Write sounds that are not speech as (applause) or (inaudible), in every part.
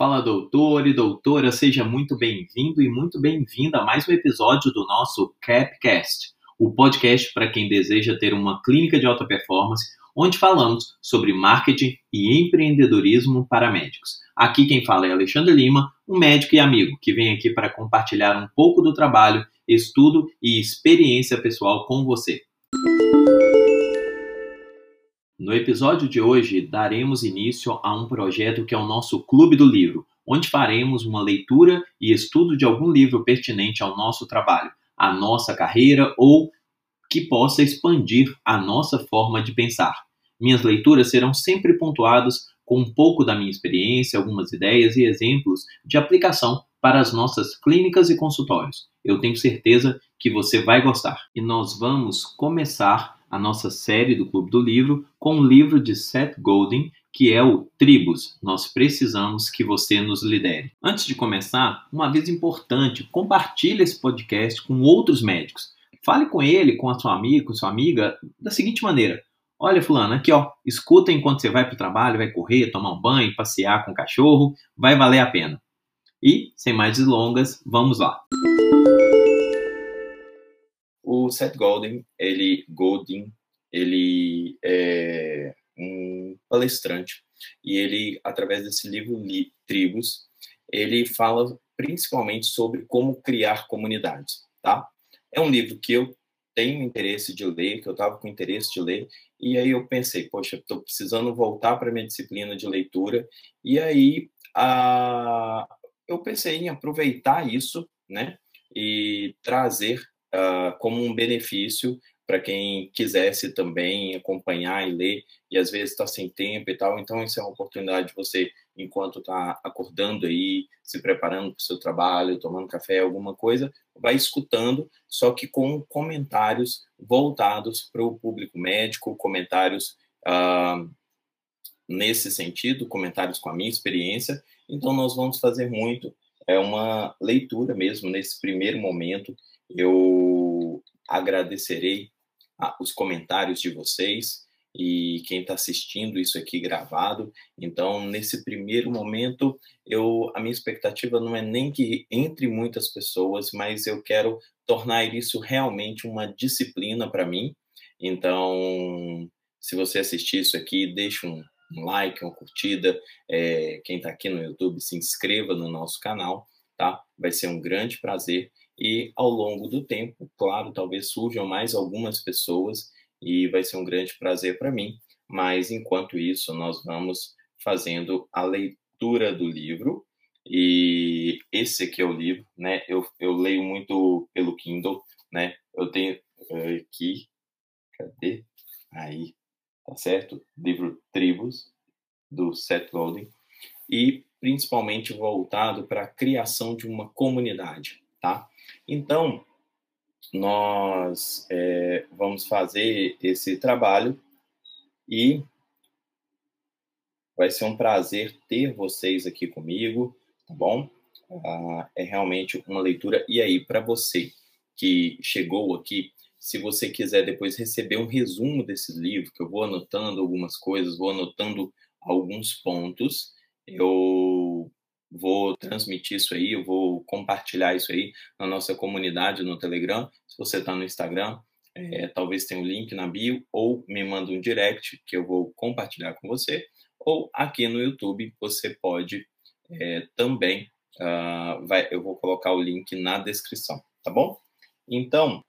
Fala, doutor e doutora, seja muito bem-vindo e muito bem-vinda a mais um episódio do nosso Capcast, o podcast para quem deseja ter uma clínica de alta performance, onde falamos sobre marketing e empreendedorismo para médicos. Aqui quem fala é Alexandre Lima, um médico e amigo que vem aqui para compartilhar um pouco do trabalho, estudo e experiência pessoal com você. No episódio de hoje, daremos início a um projeto que é o nosso Clube do Livro, onde faremos uma leitura e estudo de algum livro pertinente ao nosso trabalho, à nossa carreira ou que possa expandir a nossa forma de pensar. Minhas leituras serão sempre pontuadas com um pouco da minha experiência, algumas ideias e exemplos de aplicação para as nossas clínicas e consultórios. Eu tenho certeza que você vai gostar. E nós vamos começar a nossa série do Clube do Livro com um livro de Seth Godin, que é o Tribos. Nós precisamos que você nos lidere. Antes de começar, um aviso importante: compartilhe esse podcast com outros médicos. Fale com ele, com a sua amiga, com sua amiga, da seguinte maneira: Olha, fulano, aqui ó, escuta enquanto você vai para o trabalho, vai correr, tomar um banho, passear com o cachorro, vai valer a pena. E, sem mais delongas, vamos lá. O Seth Godin, ele, Godin, ele é um palestrante e ele, através desse livro Tribos, ele fala principalmente sobre como criar comunidades, tá? É um livro que eu tenho interesse de ler, que eu estava com interesse de ler, e aí eu pensei, poxa, estou precisando voltar para minha disciplina de leitura, e aí a... eu pensei em aproveitar isso, né, e trazer uh, como um benefício para quem quisesse também acompanhar e ler, e às vezes está sem tempo e tal. Então, isso é uma oportunidade de você, enquanto está acordando aí, se preparando para o seu trabalho, tomando café, alguma coisa, vai escutando, só que com comentários voltados para o público médico, comentários uh, nesse sentido, comentários com a minha experiência. Então, nós vamos fazer muito, é uma leitura mesmo nesse primeiro momento eu agradecerei os comentários de vocês e quem está assistindo isso aqui gravado. Então, nesse primeiro momento, eu a minha expectativa não é nem que entre muitas pessoas, mas eu quero tornar isso realmente uma disciplina para mim. Então, se você assistir isso aqui, deixe um, um like, uma curtida. É, quem está aqui no YouTube, se inscreva no nosso canal, tá? Vai ser um grande prazer e ao longo do tempo, claro, talvez surjam mais algumas pessoas e vai ser um grande prazer para mim, mas enquanto isso, nós vamos fazendo a leitura do livro. E esse aqui é o livro, né? Eu, eu leio muito pelo Kindle, né? Eu tenho aqui, cadê? Aí, tá certo? Livro Tribos, do Seth Godin, e principalmente voltado para a criação de uma comunidade, tá? Então, nós é, vamos fazer esse trabalho e vai ser um prazer ter vocês aqui comigo, tá bom? Ah, é realmente uma leitura. E aí, para você que chegou aqui, se você quiser depois receber um resumo desse livro, que eu vou anotando algumas coisas, vou anotando alguns pontos, eu vou transmitir isso aí, eu vou compartilhar isso aí na nossa comunidade no Telegram. Se você está no Instagram, é, talvez tenha o um link na bio, ou me manda um direct que eu vou compartilhar com você, ou aqui no YouTube você pode é, também, uh, vai, eu vou colocar o link na descrição, tá bom? Então,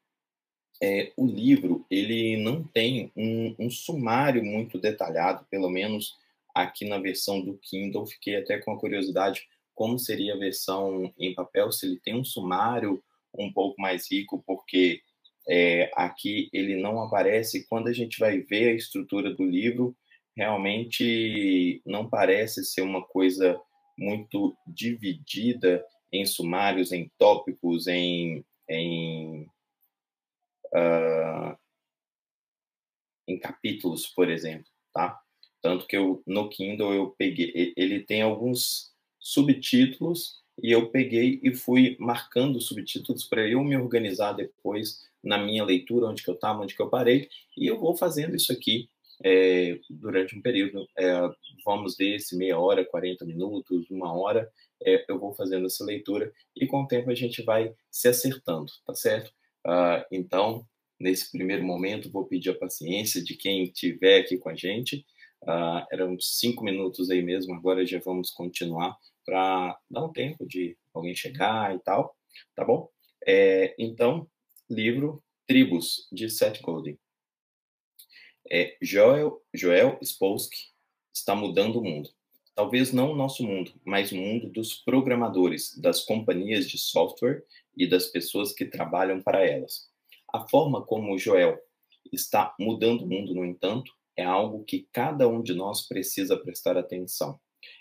é, o livro, ele não tem um, um sumário muito detalhado, pelo menos aqui na versão do Kindle, fiquei até com a curiosidade como seria a versão em papel, se ele tem um sumário um pouco mais rico, porque é, aqui ele não aparece. Quando a gente vai ver a estrutura do livro, realmente não parece ser uma coisa muito dividida em sumários, em tópicos, em, em, uh, em capítulos, por exemplo, tá? Tanto que eu, no Kindle eu peguei, ele tem alguns subtítulos e eu peguei e fui marcando subtítulos para eu me organizar depois na minha leitura, onde que eu estava, onde que eu parei, e eu vou fazendo isso aqui é, durante um período, é, vamos desse meia hora, 40 minutos, uma hora, é, eu vou fazendo essa leitura e com o tempo a gente vai se acertando, tá certo? Uh, então, nesse primeiro momento, vou pedir a paciência de quem estiver aqui com a gente. Uh, eram cinco minutos aí mesmo, agora já vamos continuar para dar um tempo de alguém chegar e tal, tá bom? É, então, livro Tribos, de Seth Godin. É, Joel, Joel Spolsky está mudando o mundo. Talvez não o nosso mundo, mas o mundo dos programadores, das companhias de software e das pessoas que trabalham para elas. A forma como Joel está mudando o mundo, no entanto, é algo que cada um de nós precisa prestar atenção.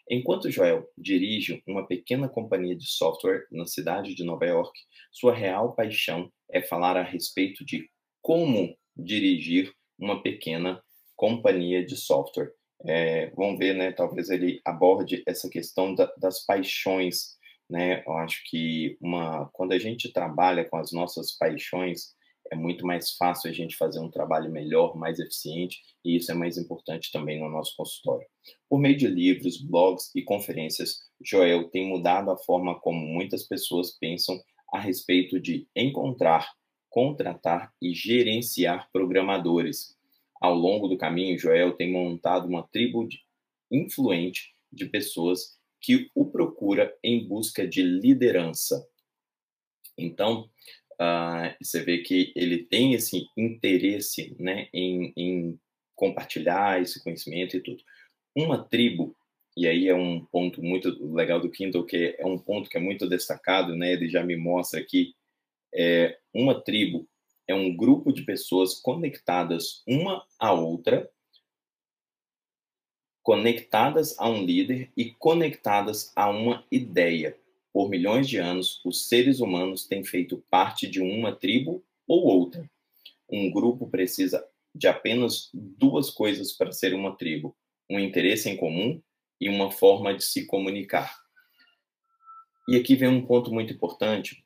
Enquanto Joel dirige uma pequena companhia de software na cidade de Nova York, sua real paixão é falar a respeito de como dirigir uma pequena companhia de software. É, vamos ver, né? Talvez ele aborde essa questão da, das paixões, né? Eu acho que uma, quando a gente trabalha com as nossas paixões, é muito mais fácil a gente fazer um trabalho melhor, mais eficiente, e isso é mais importante também no nosso consultório. Por meio de livros, blogs e conferências, Joel tem mudado a forma como muitas pessoas pensam a respeito de encontrar, contratar e gerenciar programadores. Ao longo do caminho, Joel tem montado uma tribo de, influente de pessoas que o procura em busca de liderança. Então, uh, você vê que ele tem esse interesse né, em, em compartilhar esse conhecimento e tudo. Uma tribo, e aí é um ponto muito legal do Kindle, que é um ponto que é muito destacado, né? Ele já me mostra aqui. É, uma tribo é um grupo de pessoas conectadas uma à outra, conectadas a um líder e conectadas a uma ideia. Por milhões de anos, os seres humanos têm feito parte de uma tribo ou outra. Um grupo precisa de apenas duas coisas para ser uma tribo: um interesse em comum e uma forma de se comunicar. E aqui vem um ponto muito importante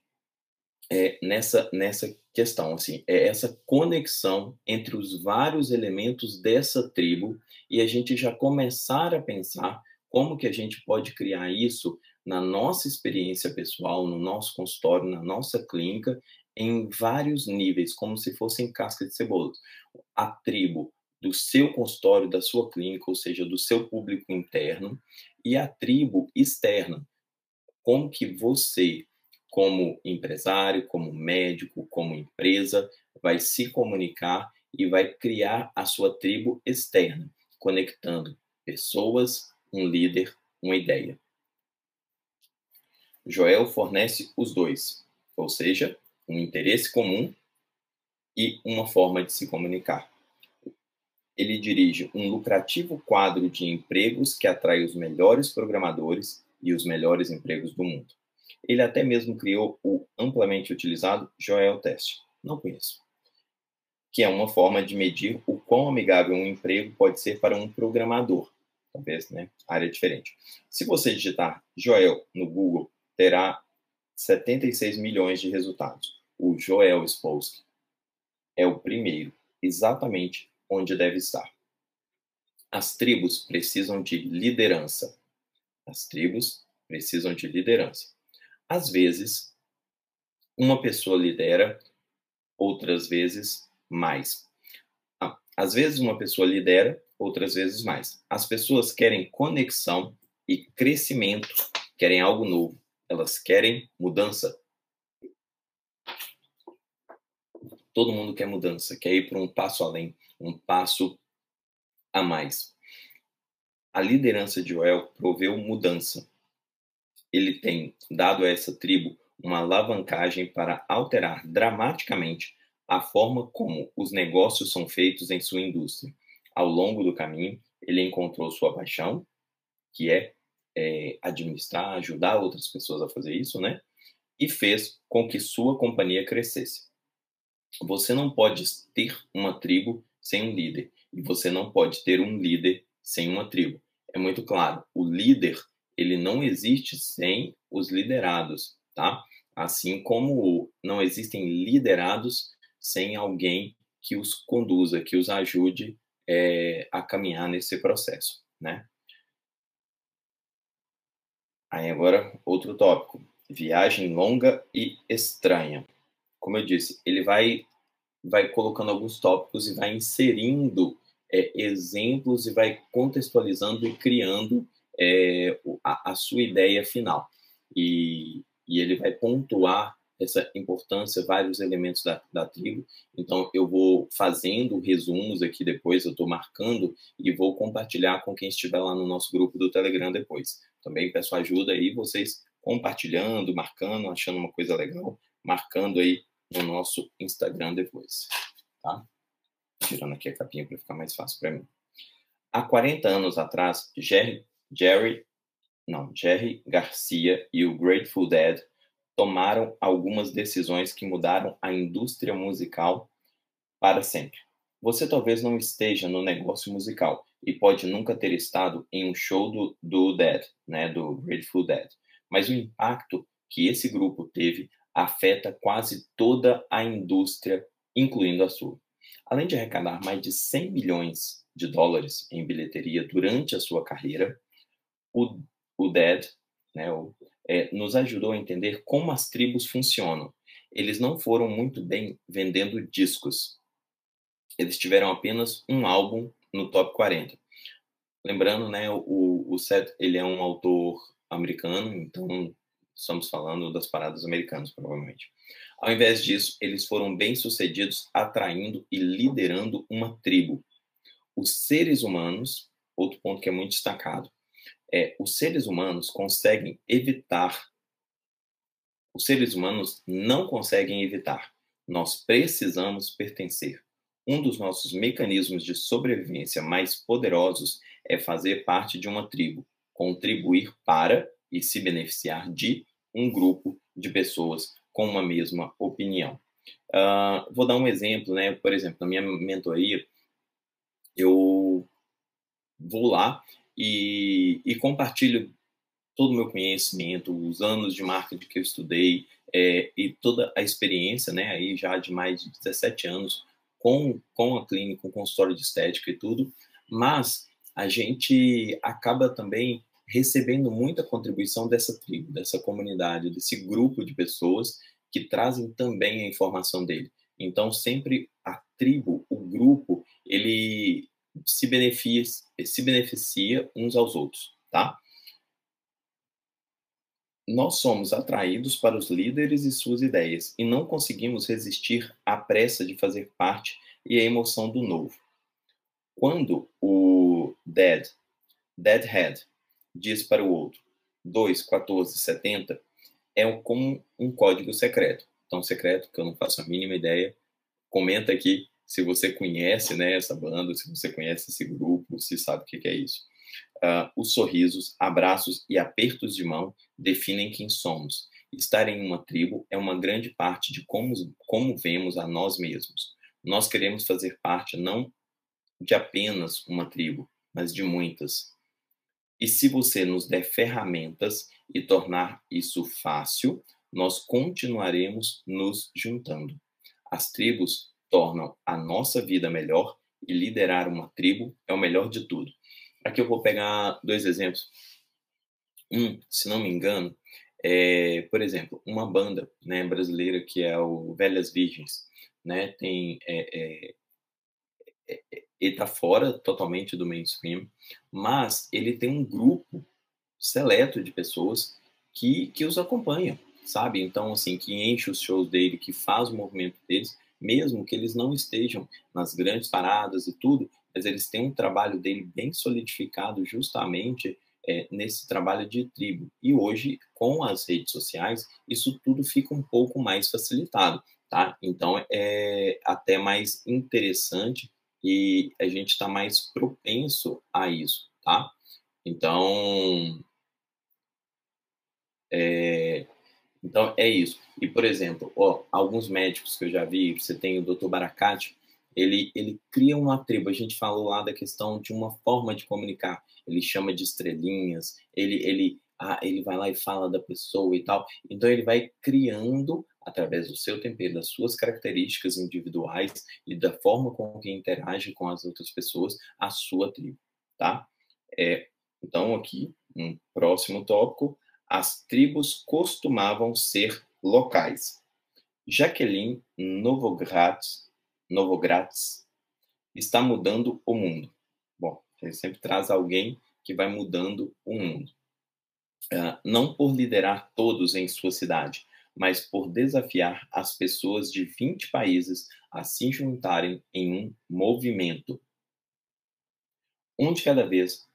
é, nessa, nessa questão, assim, é essa conexão entre os vários elementos dessa tribo e a gente já começar a pensar como que a gente pode criar isso na nossa experiência pessoal, no nosso consultório, na nossa clínica, em vários níveis, como se fossem casca de cebola. A tribo do seu consultório, da sua clínica, ou seja, do seu público interno, e a tribo externa. Como que você, como empresário, como médico, como empresa, vai se comunicar e vai criar a sua tribo externa, conectando pessoas, um líder, uma ideia. Joel fornece os dois, ou seja, um interesse comum e uma forma de se comunicar. Ele dirige um lucrativo quadro de empregos que atrai os melhores programadores e os melhores empregos do mundo. Ele até mesmo criou o amplamente utilizado Joel Test. Não conheço. Que é uma forma de medir o quão amigável um emprego pode ser para um programador. Talvez, né? Área diferente. Se você digitar Joel no Google, terá 76 milhões de resultados. O Joel Spolsky é o primeiro, exatamente onde deve estar. As tribos precisam de liderança. As tribos precisam de liderança. Às vezes, uma pessoa lidera, outras vezes mais. Ah, às vezes uma pessoa lidera, outras vezes mais. As pessoas querem conexão e crescimento, querem algo novo. Elas querem mudança. Todo mundo quer mudança, quer ir para um passo além, um passo a mais. A liderança de Joel proveu mudança. Ele tem dado a essa tribo uma alavancagem para alterar dramaticamente a forma como os negócios são feitos em sua indústria. Ao longo do caminho, ele encontrou sua paixão, que é é, administrar, ajudar outras pessoas a fazer isso, né? E fez com que sua companhia crescesse. Você não pode ter uma tribo sem um líder e você não pode ter um líder sem uma tribo. É muito claro, o líder ele não existe sem os liderados, tá? Assim como não existem liderados sem alguém que os conduza, que os ajude é, a caminhar nesse processo, né? Aí agora outro tópico, viagem longa e estranha. Como eu disse, ele vai vai colocando alguns tópicos e vai inserindo é, exemplos e vai contextualizando e criando é, a, a, sua ideia final. E, e ele vai pontuar essa importância, vários elementos da, da tribo. Então, eu vou fazendo resumos aqui depois, eu estou marcando e vou compartilhar com quem estiver lá no nosso grupo do Telegram depois. Também peço ajuda aí, vocês compartilhando, marcando, achando uma coisa legal, marcando aí no nosso Instagram depois, tá? Tirando aqui a capinha para ficar mais fácil para mim. Há 40 anos atrás, Jerry, Jerry, não, Jerry Garcia e o Grateful Dead tomaram algumas decisões que mudaram a indústria musical para sempre. Você talvez não esteja no negócio musical e pode nunca ter estado em um show do, do Dead, né, do Grateful Dead, mas o impacto que esse grupo teve afeta quase toda a indústria, incluindo a sua. Além de arrecadar mais de 100 milhões de dólares em bilheteria durante a sua carreira, o, o Dead né, o, é, nos ajudou a entender como as tribos funcionam. Eles não foram muito bem vendendo discos. Eles tiveram apenas um álbum no top 40. Lembrando, né, o, o Seth, ele é um autor americano, então estamos falando das paradas americanas, provavelmente. Ao invés disso, eles foram bem-sucedidos atraindo e liderando uma tribo. Os seres humanos, outro ponto que é muito destacado, é, os seres humanos conseguem evitar. Os seres humanos não conseguem evitar. Nós precisamos pertencer. Um dos nossos mecanismos de sobrevivência mais poderosos é fazer parte de uma tribo, contribuir para e se beneficiar de um grupo de pessoas com uma mesma opinião. Uh, vou dar um exemplo, né? Por exemplo, na minha mentoria, eu vou lá e, e compartilho todo o meu conhecimento, os anos de marketing que eu estudei é, e toda a experiência, né, aí já de mais de 17 anos com, com a clínica, com o consultório de estética e tudo, mas a gente acaba também recebendo muita contribuição dessa tribo, dessa comunidade, desse grupo de pessoas que trazem também a informação dele. Então, sempre a tribo, o grupo, ele se beneficia, se beneficia uns aos outros, tá? Nós somos atraídos para os líderes e suas ideias e não conseguimos resistir à pressa de fazer parte e à emoção do novo. Quando o Dead, Deadhead, diz para o outro 2, 14, 70, é como um código secreto. Tão secreto que eu não faço a mínima ideia. Comenta aqui se você conhece né, essa banda, se você conhece esse grupo, se sabe o que, é isso. Uh, os sorrisos, abraços e apertos de mão definem quem somos. Estar em uma tribo é uma grande parte de como, como vemos a nós mesmos. Nós queremos fazer parte não de apenas uma tribo, mas de muitas. E se você nos der ferramentas e tornar isso fácil, nós continuaremos nos juntando. As tribos tornam a nossa vida melhor e liderar uma tribo é o melhor de tudo. Aqui eu vou pegar dois exemplos. Um, se não me engano, é, por exemplo, uma banda né, brasileira que é o Velhas Virgens, né, tem é, é, é, é ele está fora totalmente do mainstream, mas ele tem um grupo seleto de pessoas que, que os acompanham, sabe? Então, assim, que enche os shows dele, que faz o movimento deles, mesmo que eles não estejam nas grandes paradas e tudo, mas eles têm um trabalho dele bem solidificado justamente é, nesse trabalho de tribo. E hoje, com as redes sociais, isso tudo fica um pouco mais facilitado, tá? Então, é até mais interessante e a gente está mais propenso a isso, tá? Então, é, então, é isso. E, por exemplo, ó, alguns médicos que eu já vi, você tem o Dr. Baracate, ele, ele cria uma tribo. A gente falou lá da questão de uma forma de comunicar. Ele chama de estrelinhas, ele, ele, ah, ele vai lá e fala da pessoa e tal. Então, ele vai criando através do seu tempero, das suas características individuais e da forma com que interage com as outras pessoas, a sua tribo, tá? É, então, aqui, um próximo tópico, as tribos costumavam ser locais. Jacqueline Novogratz, Novogratz está mudando o mundo. Bom, ele sempre traz alguém que vai mudando o mundo. Uh, não por liderar todos em sua cidade, mas por desafiar as pessoas de 20 países a se juntarem em um movimento. Um de cada vez,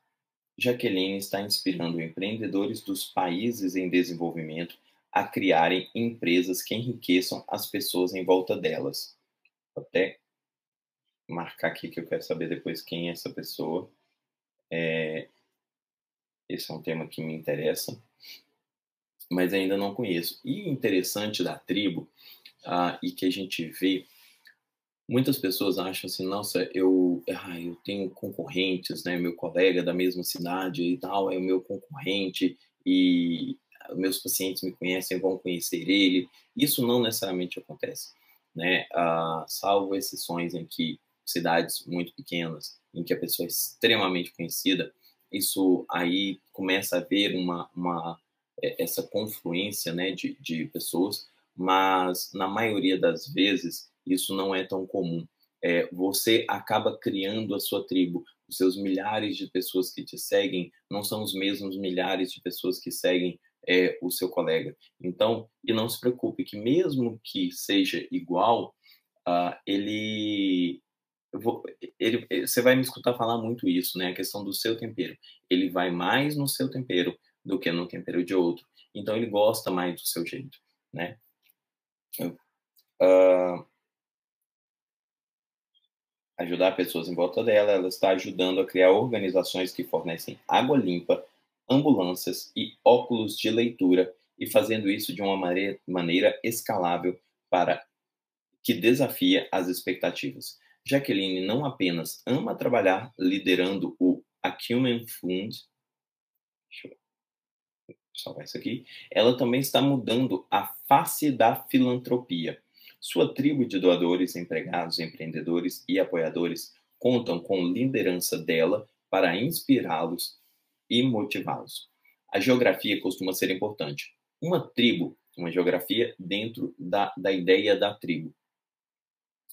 Jaqueline está inspirando empreendedores dos países em desenvolvimento a criarem empresas que enriqueçam as pessoas em volta delas. Vou até marcar aqui que eu quero saber depois quem é essa pessoa. É, esse é um tema que me interessa, mas ainda não conheço. E interessante da tribo, ah, e que a gente vê, muitas pessoas acham assim, nossa, eu, ah, eu tenho concorrentes, né? Meu colega da mesma cidade e tal é o meu concorrente e meus pacientes me conhecem, vão conhecer ele. Isso não necessariamente acontece, né? Ah, salvo exceções em que cidades muito pequenas, em que a pessoa é extremamente conhecida, isso aí começa a haver uma, uma é, essa confluência né, de, de pessoas, mas na maioria das vezes isso não é tão comum. É, você acaba criando a sua tribo. Os seus milhares de pessoas que te seguem não são os mesmos milhares de pessoas que seguem é, o seu colega. Então, e não se preocupe que mesmo que seja igual, uh, ele Vou, ele, você vai me escutar falar muito isso, né? A questão do seu tempero. Ele vai mais no seu tempero do que no tempero de outro. Então ele gosta mais do seu jeito, né? Uh, ajudar pessoas em volta dela, ela está ajudando a criar organizações que fornecem água limpa, ambulâncias e óculos de leitura e fazendo isso de uma maneira, escalável para que desafia as expectativas. Jacqueline não apenas ama trabalhar liderando o Acumen Fund, deixa eu salvar isso aqui, ela também está mudando a face da filantropia. Sua tribo de doadores, empregados, empreendedores e apoiadores contam com liderança dela para inspirá-los e motivá-los. A geografia costuma ser importante. Uma tribo, uma geografia dentro da, da ideia da tribo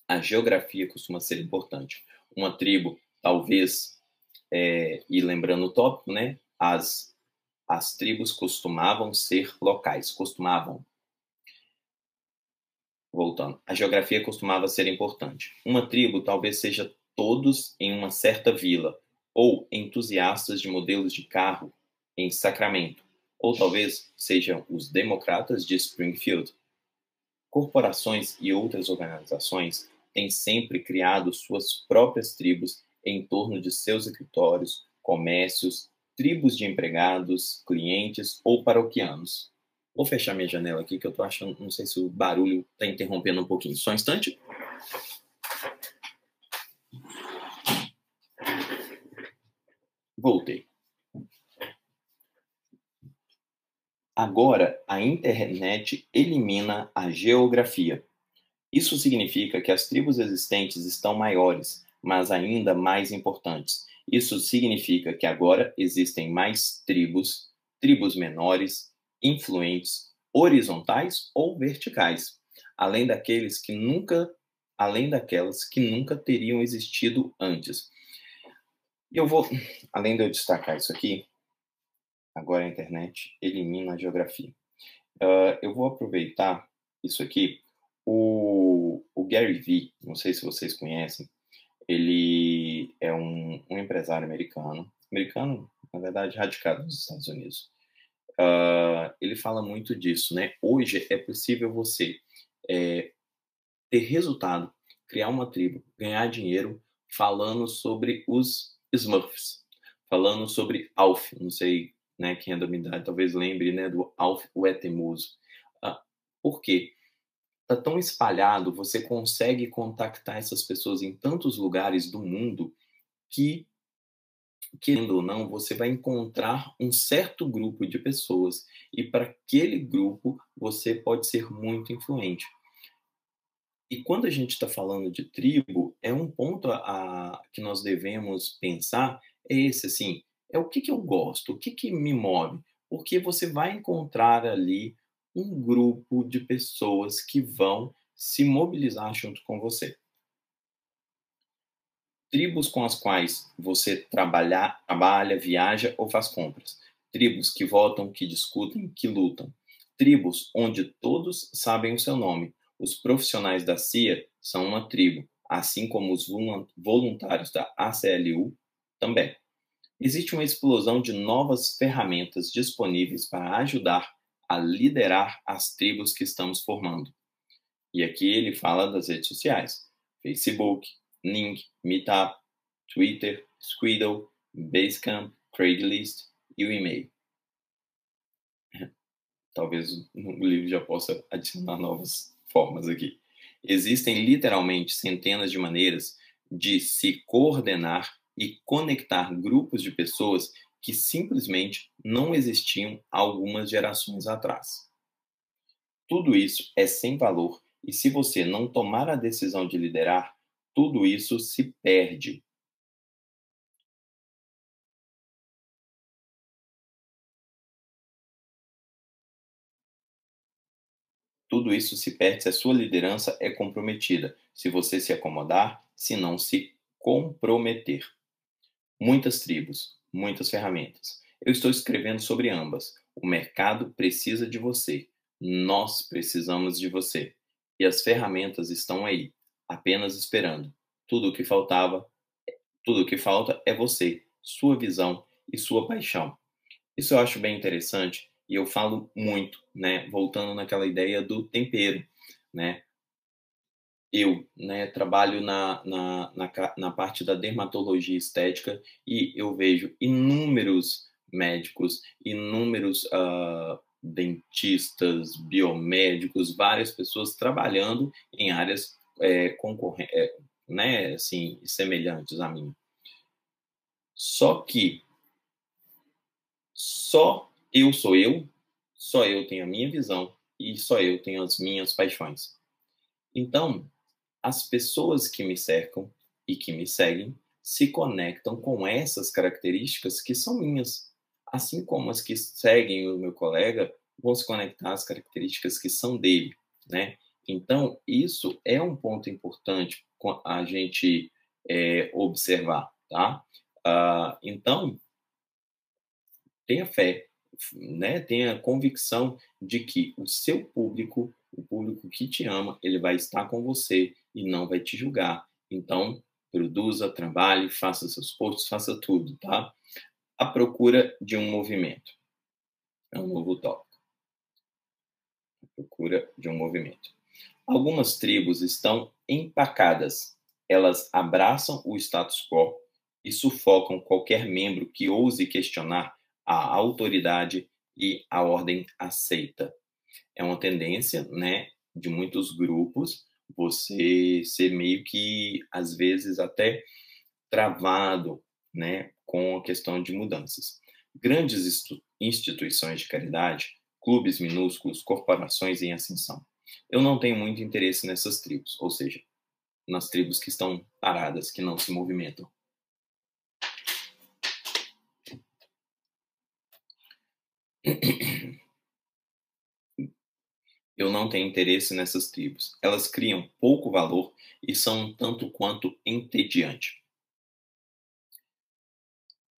a geografia costuma ser importante. Uma tribo, talvez, é, e lembrando o tópico, né, as, as tribos costumavam ser locais, costumavam. Voltando, a geografia costumava ser importante. Uma tribo talvez seja todos em uma certa vila, ou entusiastas de modelos de carro em Sacramento, ou talvez sejam os democratas de Springfield. Corporações e outras organizações tem sempre criado suas próprias tribos em torno de seus escritórios, comércios, tribos de empregados, clientes ou paroquianos. Vou fechar minha janela aqui que eu tô achando, não sei se o barulho está interrompendo um pouquinho. Só um instante. Voltei. Agora, a internet elimina a geografia. Isso significa que as tribos existentes estão maiores, mas ainda mais importantes. Isso significa que agora existem mais tribos, tribos menores, influentes, horizontais ou verticais, além daqueles que nunca, além daquelas que nunca teriam existido antes. E eu vou, além de eu destacar isso aqui, agora a internet elimina a geografia. Uh, eu vou aproveitar isso aqui o, o Gary Vee, não sei se vocês conhecem, ele é um, um empresário americano, americano, na verdade, radicado nos Estados Unidos. Uh, ele fala muito disso, né? Hoje é possível você é, ter resultado, criar uma tribo, ganhar dinheiro falando sobre os Smurfs, falando sobre Alf, não sei né, quem é da minha idade, talvez lembre né, do Alf o Etemoso. Uh, por quê? está tão espalhado, você consegue contactar essas pessoas em tantos lugares do mundo que querendo ou não, você vai encontrar um certo grupo de pessoas e para aquele grupo você pode ser muito influente. E quando a gente está falando de tribo, é um ponto a, a, que nós devemos pensar é esse assim, é o que, que eu gosto, o que, que me move, porque você vai encontrar ali um grupo de pessoas que vão se mobilizar junto com você tribos com as quais você trabalha, trabalha, viaja ou faz compras, tribos que votam, que discutem, que lutam, tribos onde todos sabem o seu nome. Os profissionais da CIA são uma tribo, assim como os voluntários da ACLU também. Existe uma explosão de novas ferramentas disponíveis para ajudar a liderar as tribos que estamos formando. E aqui ele fala das redes sociais: Facebook, Ning, Meetup, Twitter, Squidle, Basecamp, Craigslist e o e-mail. (laughs) Talvez o livro já possa adicionar novas formas aqui. Existem literalmente centenas de maneiras de se coordenar e conectar grupos de pessoas que simplesmente não existiam algumas gerações atrás. Tudo isso é sem valor e se você não tomar a decisão de liderar, tudo isso se perde. Tudo isso se perde se a sua liderança é comprometida, se você se acomodar, se não se comprometer. Muitas tribos, muitas ferramentas. Eu estou escrevendo sobre ambas. O mercado precisa de você. Nós precisamos de você. E as ferramentas estão aí apenas esperando. Tudo o que faltava, tudo o que falta é você, sua visão e sua paixão. Isso eu acho bem interessante e eu falo muito, né, voltando naquela ideia do tempero, né? Eu, né, trabalho na, na, na, na parte da dermatologia estética e eu vejo inúmeros médicos, inúmeros uh, dentistas, biomédicos, várias pessoas trabalhando em áreas é, concorrentes, é, né, assim, semelhantes a mim. Só que só eu sou eu, só eu tenho a minha visão e só eu tenho as minhas paixões. Então, as pessoas que me cercam e que me seguem se conectam com essas características que são minhas, assim como as que seguem o meu colega vão se conectar às características que são dele, né? Então, isso é um ponto importante a gente é, observar, tá? Ah, então, tenha fé, né? Tenha convicção de que o seu público, o público que te ama, ele vai estar com você e não vai te julgar. Então, produza, trabalhe, faça seus posts, faça tudo, tá? A procura de um movimento. É um novo tópico. A procura de um movimento. Algumas tribos estão empacadas. Elas abraçam o status quo e sufocam qualquer membro que ouse questionar a autoridade e a ordem aceita. É uma tendência, né, de muitos grupos você ser meio que às vezes até travado, né, com a questão de mudanças. Grandes instituições de caridade, clubes minúsculos, corporações em ascensão eu não tenho muito interesse nessas tribos, ou seja, nas tribos que estão paradas, que não se movimentam. Eu não tenho interesse nessas tribos. Elas criam pouco valor e são tanto quanto entediante.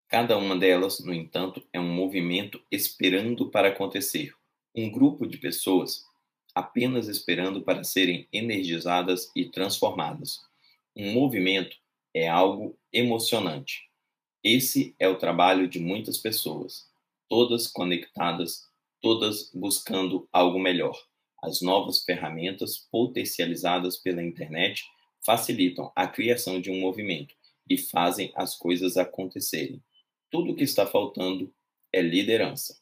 Cada uma delas, no entanto, é um movimento esperando para acontecer. Um grupo de pessoas apenas esperando para serem energizadas e transformadas. Um movimento é algo emocionante. Esse é o trabalho de muitas pessoas, todas conectadas, todas buscando algo melhor. As novas ferramentas potencializadas pela internet facilitam a criação de um movimento e fazem as coisas acontecerem. Tudo o que está faltando é liderança.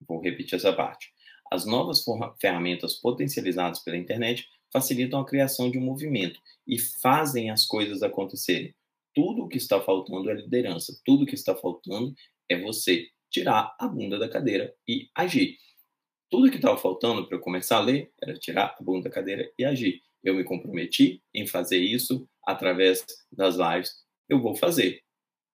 Vou repetir essa parte. As novas ferramentas potencializadas pela internet facilitam a criação de um movimento e fazem as coisas acontecerem. tudo o que está faltando é liderança. Tudo o que está faltando é você tirar a bunda da cadeira e agir. Tudo que estava faltando para eu começar a ler era tirar a bunda da cadeira e agir. Eu me comprometi em fazer isso através das lives. Eu vou fazer.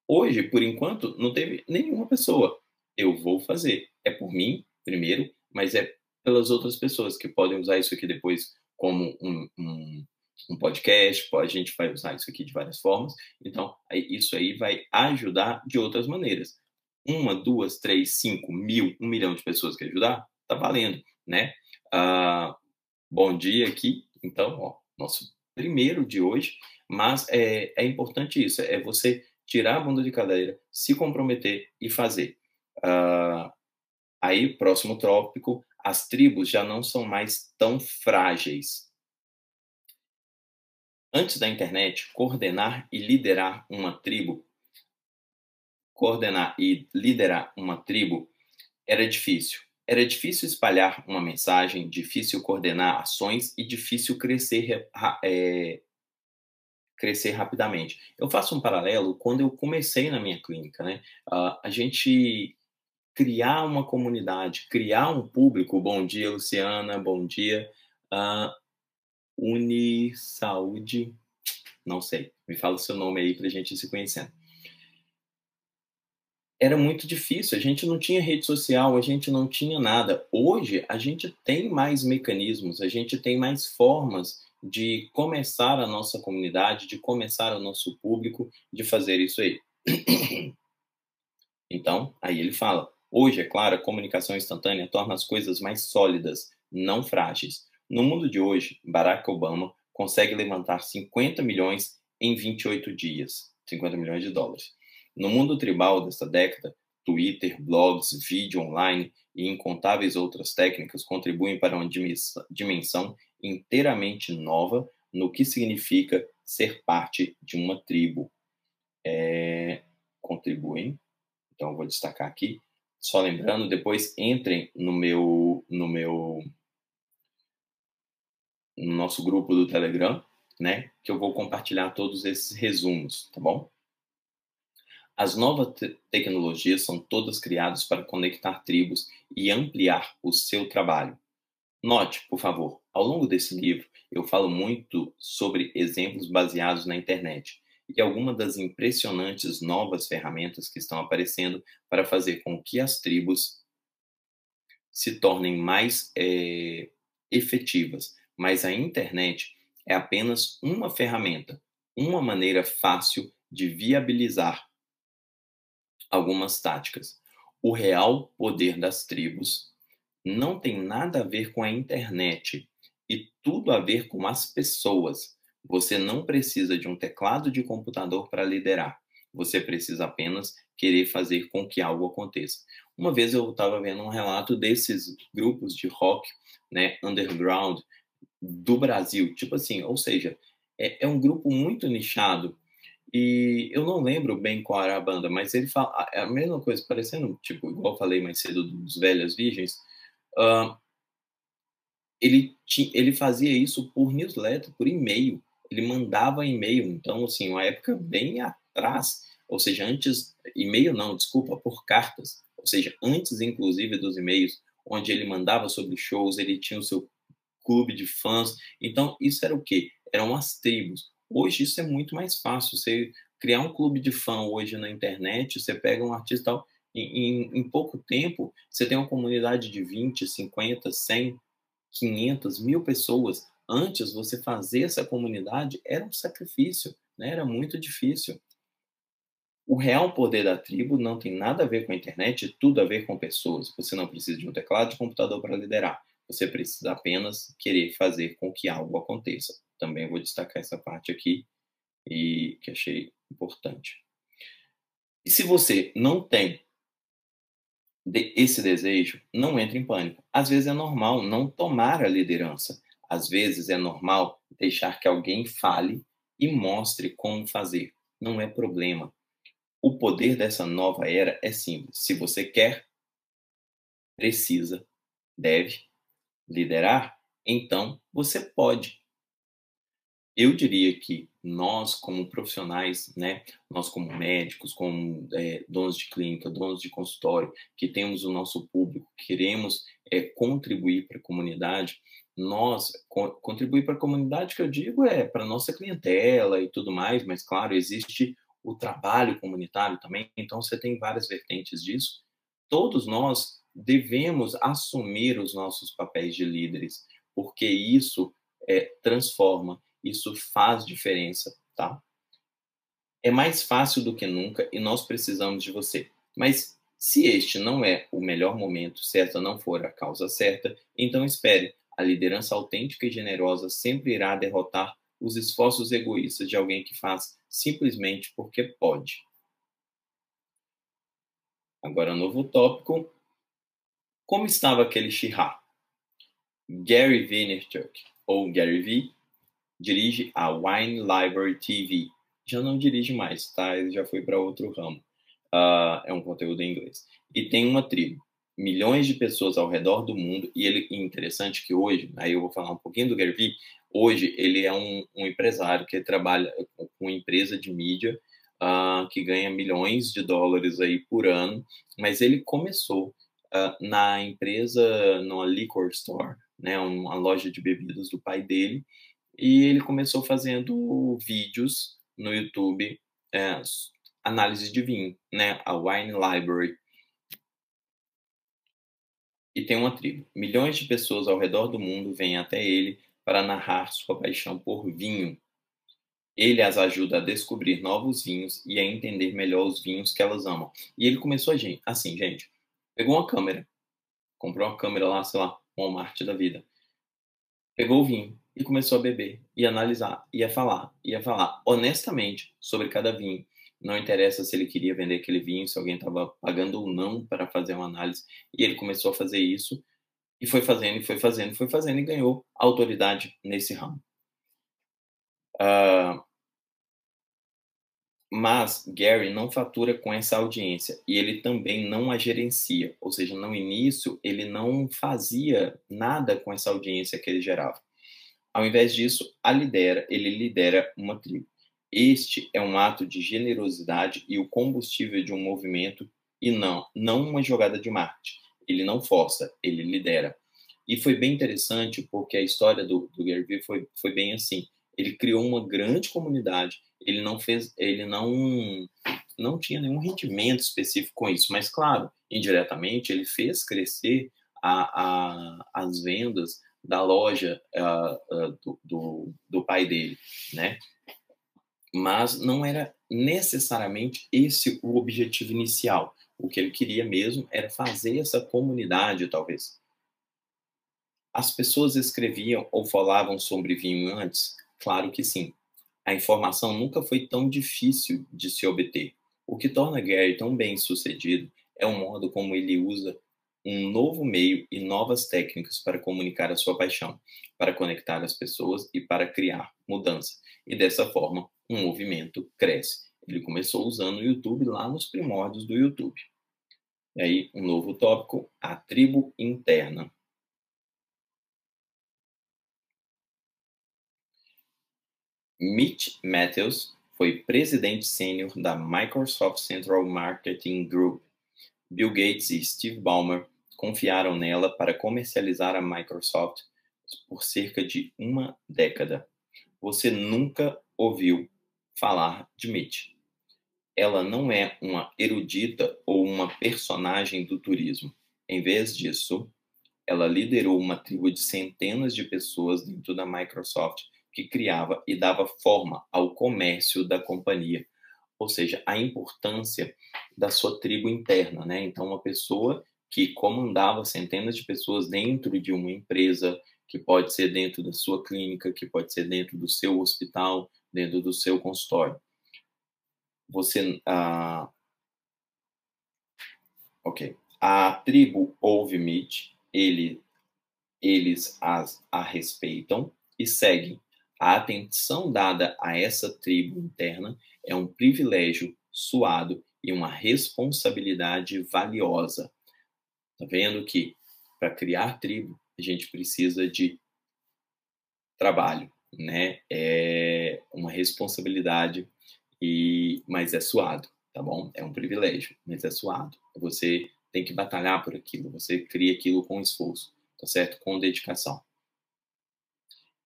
Hoje, por enquanto, não teve nenhuma pessoa. Eu vou fazer. É por mim, primeiro, mas é pelas outras pessoas que podem usar isso aqui depois como um, um, um podcast. A gente vai usar isso aqui de várias formas. Então, isso aí vai ajudar de outras maneiras. Uma, duas, três, cinco, mil, um milhão de pessoas que ajudar, tá valendo, né? Ah, bom dia aqui. Então, ó, nosso primeiro de hoje. Mas é, é importante isso, é você tirar a bunda de cadeira, se comprometer e fazer. Uh, aí, próximo tópico, as tribos já não são mais tão frágeis. Antes da internet, coordenar e liderar uma tribo, coordenar e liderar uma tribo era difícil. Era difícil espalhar uma mensagem, difícil coordenar ações e difícil crescer é, crescer rapidamente. Eu faço um paralelo quando eu comecei na minha clínica, né? Uh, a gente criar uma comunidade, criar um público. Bom dia, Luciana. Bom dia. Uh, Uni Saúde, não sei. Me fala o seu nome aí para a gente se conhecendo. Era muito difícil, a gente não tinha rede social, a gente não tinha nada. Hoje, a gente tem mais mecanismos, a gente tem mais formas de começar a nossa comunidade, de começar o nosso público, de fazer isso aí. (coughs) Então, aí ele fala: hoje, é claro, a comunicação instantânea torna as coisas mais sólidas, não frágeis. No mundo de hoje, Barack Obama consegue levantar 50 milhões em 28 dias 50 milhões de dólares. No mundo tribal desta década, Twitter, blogs, vídeo online e incontáveis outras técnicas contribuem para uma dimensão inteiramente nova no que significa ser parte de uma tribo. É, contribuem, então vou destacar aqui. Só lembrando, depois entrem no meu no meu no nosso grupo do Telegram, né, que eu vou compartilhar todos esses resumos, tá bom? As novas te tecnologias são todas criadas para conectar tribos e ampliar o seu trabalho. Note, por favor, ao longo desse livro, eu falo muito sobre exemplos baseados na internet e algumas das impressionantes novas ferramentas que estão aparecendo para fazer com que as tribos se tornem mais é, efetivas. Mas a internet é apenas uma ferramenta, uma maneira fácil de viabilizar algumas táticas. O real poder das tribos não tem nada a ver com a internet e tudo a ver com as pessoas. Você não precisa de um teclado de computador para liderar. Você precisa apenas querer fazer com que algo aconteça. Uma vez eu estava vendo um relato desses grupos de rock, né, underground do Brasil, tipo assim, ou seja, é, é um grupo muito nichado e eu não lembro bem qual era a banda, mas ele fala é a mesma coisa, parecendo tipo igual eu falei mais cedo dos velhas virgens. Uh, ele, ele fazia isso por newsletter, por e-mail. Ele mandava e-mail. Então, assim, uma época bem atrás, ou seja, antes, e-mail não, desculpa, por cartas. Ou seja, antes, inclusive, dos e-mails, onde ele mandava sobre shows, ele tinha o seu clube de fãs. Então, isso era o quê? Eram as tribos. Hoje, isso é muito mais fácil. Você criar um clube de fã hoje na internet, você pega um artista tal, em, em, pouco tempo, você tem uma comunidade de 20, 50, 100 500, mil pessoas. Antes, você fazer essa comunidade era um sacrifício, né? era muito difícil. O real poder da tribo não tem nada a ver com a internet, tudo a ver com pessoas. Você não precisa de um teclado de computador para liderar. Você precisa apenas querer fazer com que algo aconteça. Também vou destacar essa parte aqui e que achei importante. E se você não tem esse desejo, não entre em pânico. Às vezes é normal não tomar a liderança. Às vezes é normal deixar que alguém fale e mostre como fazer. Não é problema. O poder dessa nova era é simples. Se você quer, precisa, deve liderar, então você pode. eu diria que nós, como profissionais, né, nós como médicos, como é, donos de clínica, donos de consultório, que temos o nosso público, queremos é, contribuir para a comunidade, nós co contribuir para a comunidade que eu digo é para nossa clientela e tudo mais, mas claro existe o trabalho comunitário também, então você tem várias vertentes disso. Todos nós devemos assumir os nossos papéis de líderes, porque isso é, transforma isso faz diferença, tá? É mais fácil do que nunca e nós precisamos de você. Mas se este não é o melhor momento, se esta não for a causa certa, então espere. A liderança autêntica e generosa sempre irá derrotar os esforços egoístas de alguém que faz simplesmente porque pode. Agora, novo tópico. Como estava aquele Shihá? Gary Vaynerchuk, ou Gary V, dirige a Wine Library TV. Já não dirige mais, tá? Ele já foi para outro ramo. Uh, é um conteúdo em inglês. E tem uma tribo, milhões de pessoas ao redor do mundo. E ele interessante que hoje, aí eu vou falar um pouquinho do Gary. Hoje ele é um, um empresário que trabalha com empresa de mídia uh, que ganha milhões de dólares aí por ano. Mas ele começou uh, na empresa, numa liquor store, né, uma loja de bebidas do pai dele e ele começou fazendo vídeos no YouTube, é, análise de vinho, né? A Wine Library. E tem uma tribo. Milhões de pessoas ao redor do mundo vêm até ele para narrar sua paixão por vinho. Ele as ajuda a descobrir novos vinhos e a entender melhor os vinhos que elas amam. E ele começou assim, gente. Pegou uma câmera, comprou uma câmera lá, sei lá, Walmart da vida. Pegou o vinho, e começou a beber, e analisar, ia falar, ia falar honestamente sobre cada vinho. Não interessa se ele queria vender aquele vinho, se alguém estava pagando ou não para fazer uma análise. E ele começou a fazer isso, e foi fazendo, e foi fazendo, foi fazendo, e ganhou autoridade nesse ramo. Uh, mas Gary não fatura com essa audiência e ele também não a gerencia, ou seja, no início ele não fazia nada com essa audiência que ele gerava. Ao invés disso, a lidera, ele lidera uma tribo. Este é um ato de generosidade e o combustível de um movimento e não, não uma jogada de marketing. Ele não força, ele lidera. E foi bem interessante porque a história do, do Gary Vee foi, foi bem assim. Ele criou uma grande comunidade. Ele não fez, ele não não tinha nenhum rendimento específico com isso, mas claro, indiretamente ele fez crescer a, a, as vendas da loja uh, uh, do, do, do, pai dele, né? Mas não era necessariamente esse o objetivo inicial. O que ele queria mesmo era fazer essa comunidade, talvez. As pessoas escreviam ou falavam sobre vinho antes? Claro que sim. A informação nunca foi tão difícil de se obter. O que torna Gary tão bem sucedido é o modo como ele usa um novo meio e novas técnicas para comunicar a sua paixão, para conectar as pessoas e para criar mudança. E dessa forma, um movimento cresce. Ele começou usando o YouTube lá nos primórdios do YouTube. E aí, um novo tópico, a tribo interna. Mitch Matthews foi presidente sênior da Microsoft Central Marketing Group. Bill Gates e Steve Ballmer confiaram nela para comercializar a Microsoft por cerca de uma década. Você nunca ouviu falar de Mitch. Ela não é uma erudita ou uma personagem do turismo. Em vez disso, ela liderou uma tribo de centenas de pessoas dentro da Microsoft que criava e dava forma ao comércio da companhia. Ou seja, a importância da sua tribo interna, né? Então, uma pessoa que comandava centenas de pessoas dentro de uma empresa, que pode ser dentro da sua clínica, que pode ser dentro do seu hospital, dentro do seu consultório. Você, ok, a tribo ouve Mitch, ele, eles as, a respeitam e seguem. A atenção dada a essa tribo interna é um privilégio suado e uma responsabilidade valiosa Tá vendo que para criar tribo a gente precisa de trabalho, né? É uma responsabilidade e mas é suado, tá bom? É um privilégio, mas é suado. Você tem que batalhar por aquilo, você cria aquilo com esforço, tá certo? Com dedicação.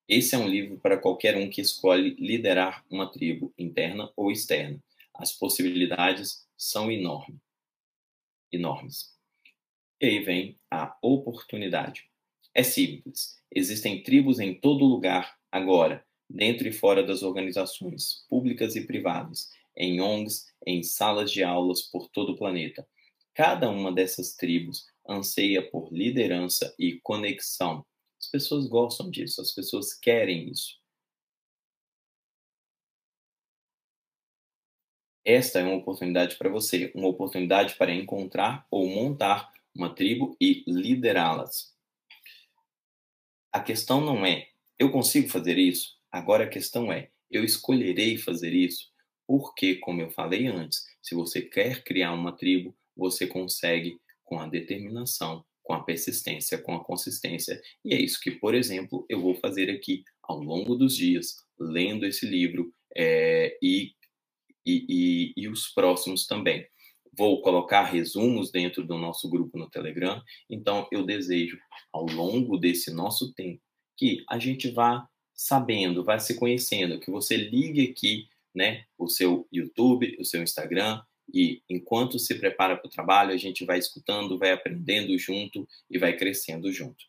Esse é um livro para qualquer um que escolhe liderar uma tribo, interna ou externa. As possibilidades são enormes. Enormes. E aí vem a oportunidade. É simples. Existem tribos em todo lugar agora, dentro e fora das organizações públicas e privadas, em ONGs, em salas de aulas por todo o planeta. Cada uma dessas tribos anseia por liderança e conexão. As pessoas gostam disso, as pessoas querem isso. Esta é uma oportunidade para você, uma oportunidade para encontrar ou montar uma tribo e liderá-las. A questão não é, eu consigo fazer isso? Agora a questão é, eu escolherei fazer isso? Porque, como eu falei antes, se você quer criar uma tribo, você consegue com a determinação, com a persistência, com a consistência. E é isso que, por exemplo, eu vou fazer aqui ao longo dos dias, lendo esse livro é, e, e, e, e os próximos também. Vou colocar resumos dentro do nosso grupo no Telegram. Então, eu desejo, ao longo desse nosso tempo, que a gente vá sabendo, vá se conhecendo, que você ligue aqui, né, o seu YouTube, o seu Instagram, e enquanto se prepara para o trabalho, a gente vai escutando, vai aprendendo junto e vai crescendo junto.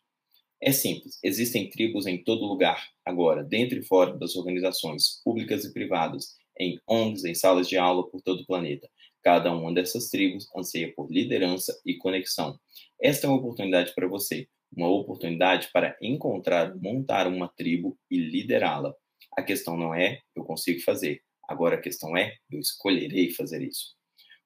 É simples, existem tribos em todo lugar, agora, dentro e fora das organizações públicas e privadas, em ONGs, em salas de aula por todo o planeta. Cada uma dessas tribos anseia por liderança e conexão. Esta é uma oportunidade para você, uma oportunidade para encontrar, montar uma tribo e liderá-la. A questão não é eu consigo fazer, agora a questão é eu escolherei fazer isso.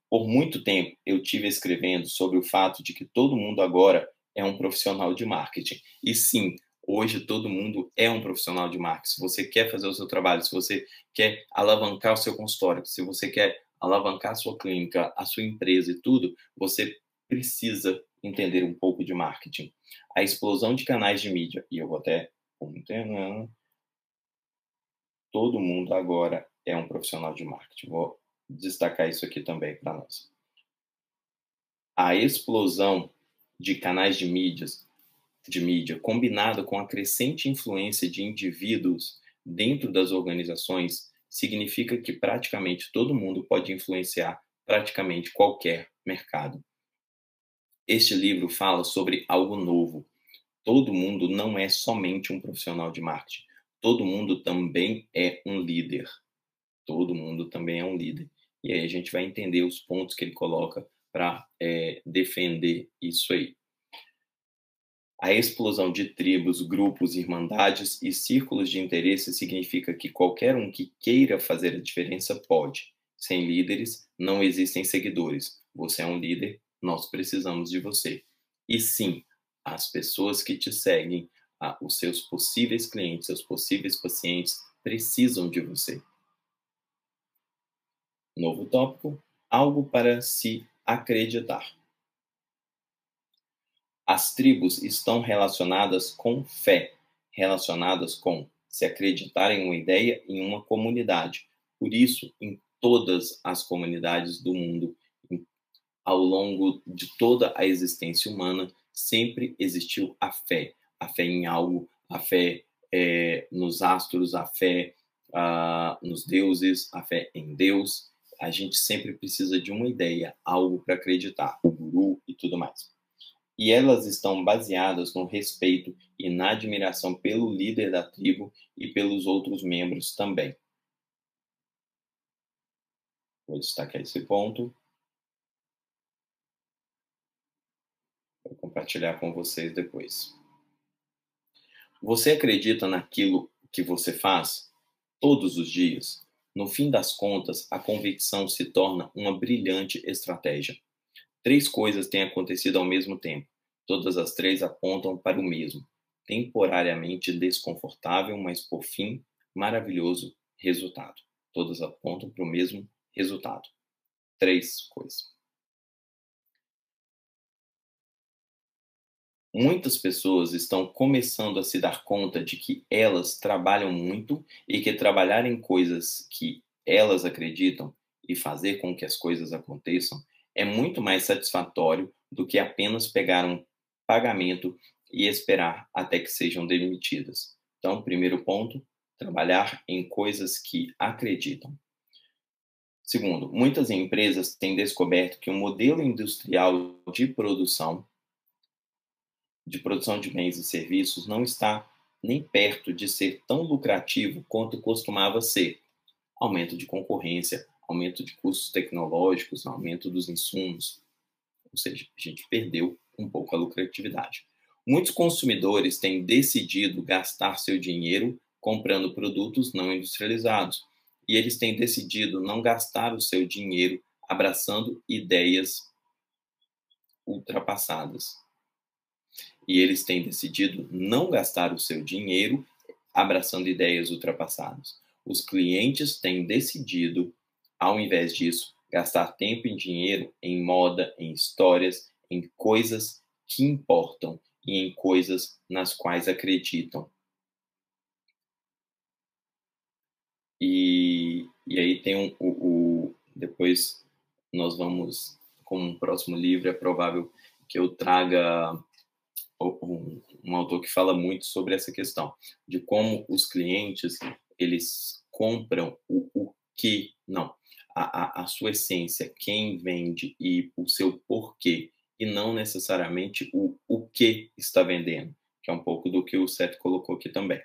Por muito tempo eu tive escrevendo sobre o fato de que todo mundo agora é um profissional de marketing. E sim, hoje todo mundo é um profissional de marketing. Se você quer fazer o seu trabalho, se você quer alavancar o seu consultório, se você quer alavancar a sua clínica, a sua empresa e tudo, você precisa entender um pouco de marketing. A explosão de canais de mídia, e eu vou até todo mundo agora é um profissional de marketing. Vou destacar isso aqui também para nós. A explosão de canais de mídias, de mídia, combinada com a crescente influência de indivíduos dentro das organizações, significa que praticamente todo mundo pode influenciar praticamente qualquer mercado. Este livro fala sobre algo novo. Todo mundo não é somente um profissional de marketing. Todo mundo também é um líder. Todo mundo também é um líder. E aí a gente vai entender os pontos que ele coloca para é, defender isso aí. A explosão de tribos, grupos, irmandades e círculos de interesse significa que qualquer um que queira fazer a diferença pode. Sem líderes, não existem seguidores. Você é um líder, nós precisamos de você. E sim, as pessoas que te seguem, os seus possíveis clientes, seus possíveis pacientes, precisam de você. Novo tópico: algo para se acreditar. As tribos estão relacionadas com fé, relacionadas com se acreditar em uma ideia em uma comunidade. Por isso, em todas as comunidades do mundo, ao longo de toda a existência humana, sempre existiu a fé. A fé em algo, a fé é, nos astros, a fé nos deuses, a fé em Deus. A gente sempre precisa de uma ideia, algo para acreditar, o guru e tudo mais e elas estão baseadas no respeito e na admiração pelo líder da tribo e pelos outros membros também. Vou destacar esse ponto. Vou compartilhar com vocês depois. Você acredita naquilo que você faz todos os dias? No fim das contas, a convicção se torna uma brilhante estratégia. Três coisas têm acontecido ao mesmo tempo. Todas as três apontam para o mesmo, temporariamente desconfortável, mas por fim maravilhoso resultado. Todas apontam para o mesmo resultado. Três coisas. Muitas pessoas estão começando a se dar conta de que elas trabalham muito e que trabalhar em coisas que elas acreditam e fazer com que as coisas aconteçam é muito mais satisfatório do que apenas pegar um pagamento e esperar até que sejam demitidas. Então, primeiro ponto, trabalhar em coisas que acreditam. Segundo, muitas empresas têm descoberto que o modelo industrial de produção de produção de bens e serviços não está nem perto de ser tão lucrativo quanto costumava ser. Aumento de concorrência, aumento de custos tecnológicos, aumento dos insumos. Ou seja, a gente perdeu um pouco a lucratividade. Muitos consumidores têm decidido gastar seu dinheiro comprando produtos não industrializados, e eles têm decidido não gastar o seu dinheiro abraçando ideias ultrapassadas. E eles têm decidido não gastar o seu dinheiro abraçando ideias ultrapassadas. Os clientes têm decidido, ao invés disso, gastar tempo e dinheiro em moda, em histórias, em coisas que importam e em coisas nas quais acreditam. E, e aí tem um, o, o, depois nós vamos com um próximo livro é provável que eu traga um, um autor que fala muito sobre essa questão de como os clientes eles compram o, o que não a, a, a sua essência quem vende e o seu porquê e não necessariamente o, o que está vendendo, que é um pouco do que o Seth colocou aqui também.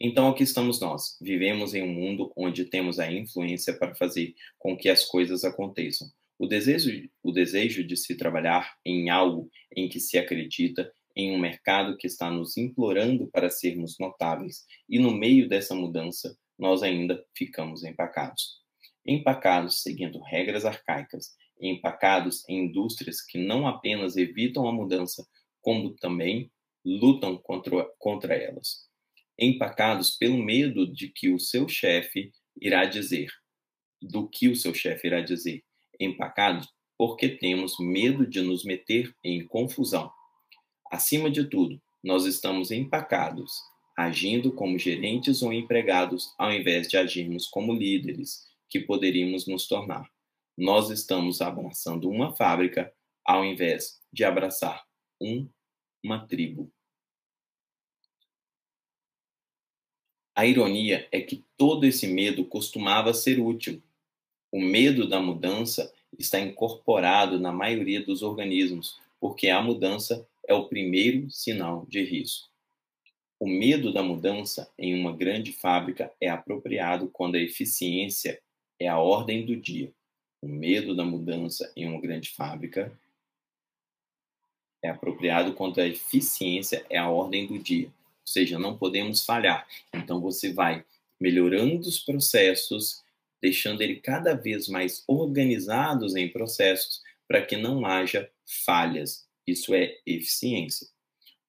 Então, aqui estamos nós. Vivemos em um mundo onde temos a influência para fazer com que as coisas aconteçam. O desejo, o desejo de se trabalhar em algo em que se acredita, em um mercado que está nos implorando para sermos notáveis, e no meio dessa mudança, nós ainda ficamos empacados. Empacados seguindo regras arcaicas, empacados em indústrias que não apenas evitam a mudança, como também lutam contra, contra elas. Empacados pelo medo de que o seu chefe irá dizer, do que o seu chefe irá dizer. Empacados porque temos medo de nos meter em confusão. Acima de tudo, nós estamos empacados, agindo como gerentes ou empregados, ao invés de agirmos como líderes, que poderíamos nos tornar nós estamos abraçando uma fábrica ao invés de abraçar um, uma tribo. A ironia é que todo esse medo costumava ser útil. O medo da mudança está incorporado na maioria dos organismos, porque a mudança é o primeiro sinal de risco. O medo da mudança em uma grande fábrica é apropriado quando a eficiência é a ordem do dia o medo da mudança em uma grande fábrica é apropriado quando a eficiência é a ordem do dia. Ou seja, não podemos falhar. Então você vai melhorando os processos, deixando ele cada vez mais organizados em processos para que não haja falhas. Isso é eficiência.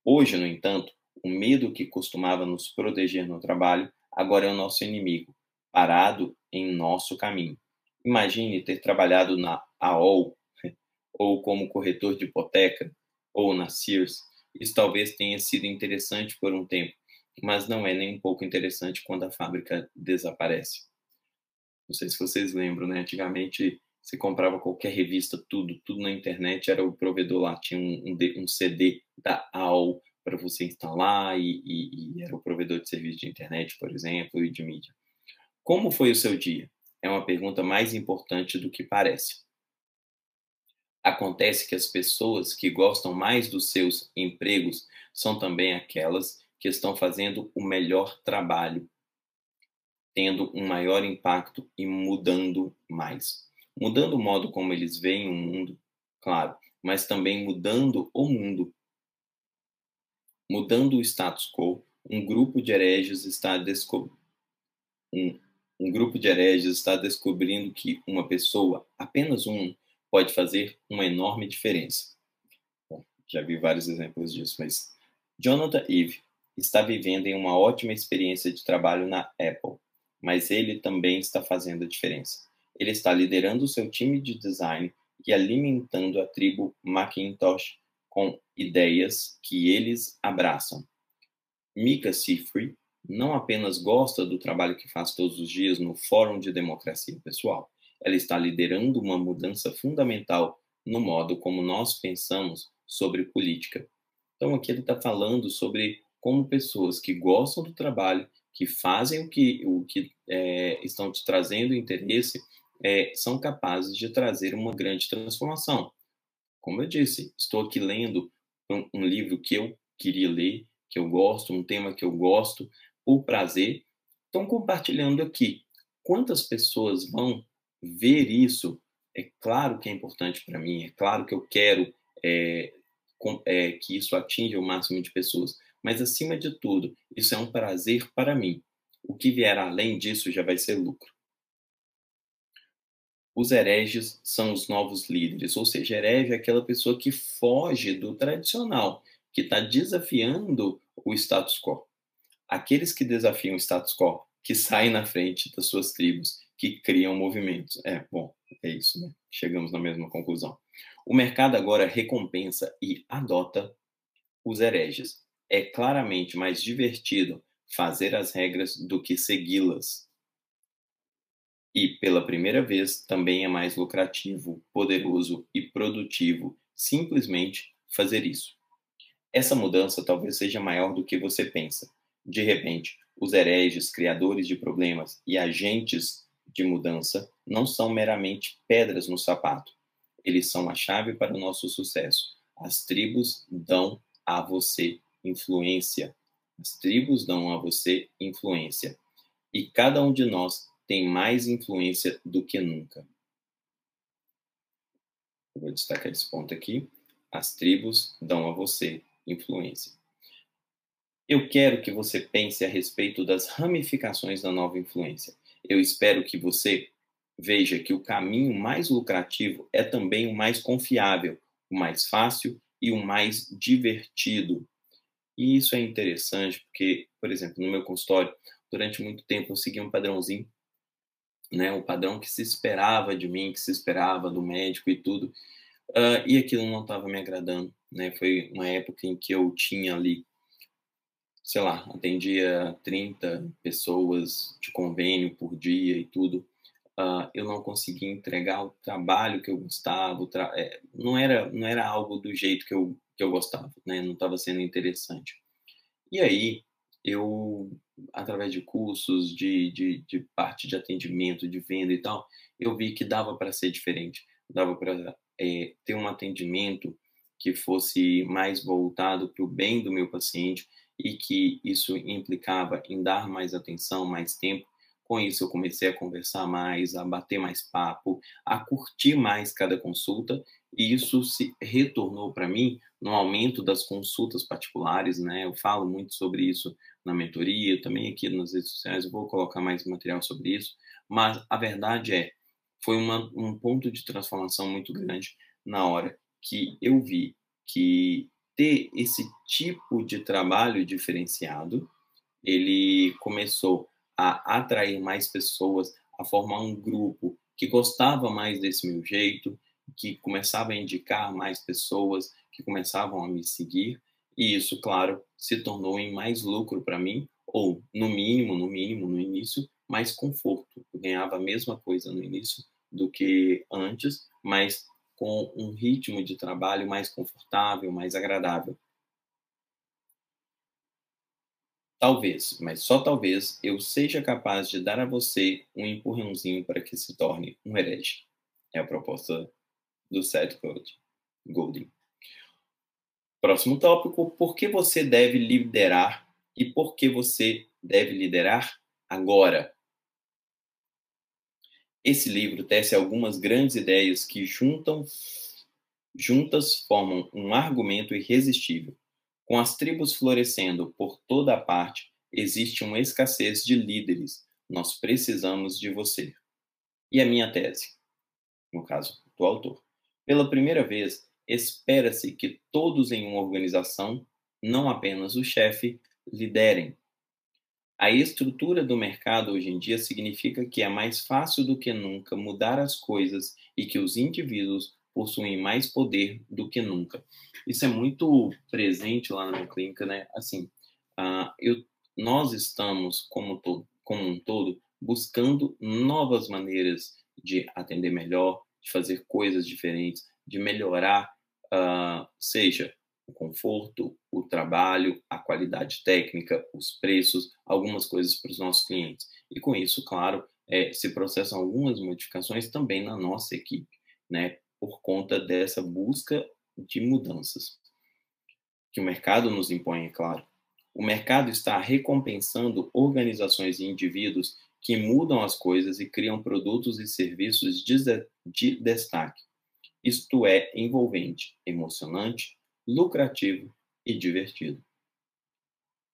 Hoje, no entanto, o medo que costumava nos proteger no trabalho agora é o nosso inimigo, parado em nosso caminho. Imagine ter trabalhado na AOL, (laughs) ou como corretor de hipoteca, ou na Sears. Isso talvez tenha sido interessante por um tempo, mas não é nem um pouco interessante quando a fábrica desaparece. Não sei se vocês lembram, né? Antigamente você comprava qualquer revista, tudo, tudo na internet, era o provedor lá, tinha um, um, CD da AOL para você instalar e, e, e era o provedor de serviço de internet, por exemplo, e de mídia. Como foi o seu dia? é uma pergunta mais importante do que parece. Acontece que as pessoas que gostam mais dos seus empregos são também aquelas que estão fazendo o melhor trabalho, tendo um maior impacto e mudando mais. Mudando o modo como eles veem o mundo, claro, mas também mudando o mundo. Mudando o status quo, um grupo de hereges está descobrindo. Um, um grupo de hereges está descobrindo que uma pessoa, apenas um, pode fazer uma enorme diferença. Bom, já vi vários exemplos disso, mas Jonathan Eve está vivendo em uma ótima experiência de trabalho na Apple, mas ele também está fazendo a diferença. Ele está liderando seu time de design e alimentando a tribo Macintosh com ideias que eles abraçam. Mika Sifri não apenas gosta do trabalho que faz todos os dias no Fórum de Democracia Pessoal, ela está liderando uma mudança fundamental no modo como nós pensamos sobre política. Então, aqui ele está falando sobre como pessoas que gostam do trabalho, que fazem o que, o que é, estão te trazendo interesse, é, são capazes de trazer uma grande transformação. Como eu disse, estou aqui lendo um, um livro que eu queria ler, que eu gosto, um tema que eu gosto, por prazer, estão compartilhando aqui. Quantas pessoas vão ver isso? É claro que é importante para mim, é claro que eu quero é, com, é, que isso atinja o máximo de pessoas, mas acima de tudo, isso é um prazer para mim. O que vier além disso já vai ser lucro. Os hereges são os novos líderes, ou seja, herege é aquela pessoa que foge do tradicional, que está desafiando o status quo. Aqueles que desafiam o status quo, que saem na frente das suas tribos, que criam movimentos. É, bom, é isso, né? Chegamos na mesma conclusão. O mercado agora recompensa e adota os hereges. É claramente mais divertido fazer as regras do que segui-las. E, pela primeira vez, também é mais lucrativo, poderoso e produtivo simplesmente fazer isso. Essa mudança talvez seja maior do que você pensa. De repente, os hereges, criadores de problemas e agentes de mudança não são meramente pedras no sapato. Eles são a chave para o nosso sucesso. As tribos dão a você influência. As tribos dão a você influência. E cada um de nós tem mais influência do que nunca. Eu vou destacar esse ponto aqui. As tribos dão a você influência. Eu quero que você pense a respeito das ramificações da nova influência. Eu espero que você veja que o caminho mais lucrativo é também o mais confiável, o mais fácil e o mais divertido. E isso é interessante porque, por exemplo, no meu consultório, durante muito tempo eu segui um padrãozinho né, o padrão que se esperava de mim, que se esperava do médico e tudo, uh, e aquilo não estava me agradando, né? Foi uma época em que eu tinha ali, sei lá, atendia 30 pessoas de convênio por dia e tudo. Uh, eu não conseguia entregar o trabalho que eu gostava, tra... é, não era não era algo do jeito que eu que eu gostava, né? Não estava sendo interessante. E aí eu, através de cursos, de, de, de parte de atendimento, de venda e tal, eu vi que dava para ser diferente, dava para é, ter um atendimento que fosse mais voltado para o bem do meu paciente e que isso implicava em dar mais atenção, mais tempo. Com isso, eu comecei a conversar mais, a bater mais papo, a curtir mais cada consulta, e isso se retornou para mim no aumento das consultas particulares, né? Eu falo muito sobre isso na mentoria, também aqui nas redes sociais, eu vou colocar mais material sobre isso, mas a verdade é, foi uma, um ponto de transformação muito grande na hora que eu vi que ter esse tipo de trabalho diferenciado, ele começou a atrair mais pessoas, a formar um grupo que gostava mais desse meu jeito, que começava a indicar mais pessoas, que começavam a me seguir, e isso, claro, se tornou em mais lucro para mim, ou no mínimo, no mínimo, no início, mais conforto. Eu ganhava a mesma coisa no início do que antes, mas com um ritmo de trabalho mais confortável, mais agradável. Talvez, mas só talvez, eu seja capaz de dar a você um empurrãozinho para que se torne um herege. É a proposta do Seth Godin. Próximo tópico: por que você deve liderar e por que você deve liderar agora? Esse livro tece algumas grandes ideias que juntam, juntas formam um argumento irresistível. Com as tribos florescendo por toda a parte, existe uma escassez de líderes. Nós precisamos de você. E a minha tese, no caso do autor. Pela primeira vez, espera-se que todos em uma organização, não apenas o chefe, liderem. A estrutura do mercado hoje em dia significa que é mais fácil do que nunca mudar as coisas e que os indivíduos possuem mais poder do que nunca. Isso é muito presente lá na minha clínica, né? Assim, uh, eu, nós estamos, como, como um todo, buscando novas maneiras de atender melhor, de fazer coisas diferentes, de melhorar, uh, seja o conforto, o trabalho, a qualidade técnica, os preços, algumas coisas para os nossos clientes. E com isso, claro, é, se processam algumas modificações também na nossa equipe, né, por conta dessa busca de mudanças que o mercado nos impõe, é claro. O mercado está recompensando organizações e indivíduos que mudam as coisas e criam produtos e serviços de destaque. Isto é envolvente, emocionante, lucrativo e divertido.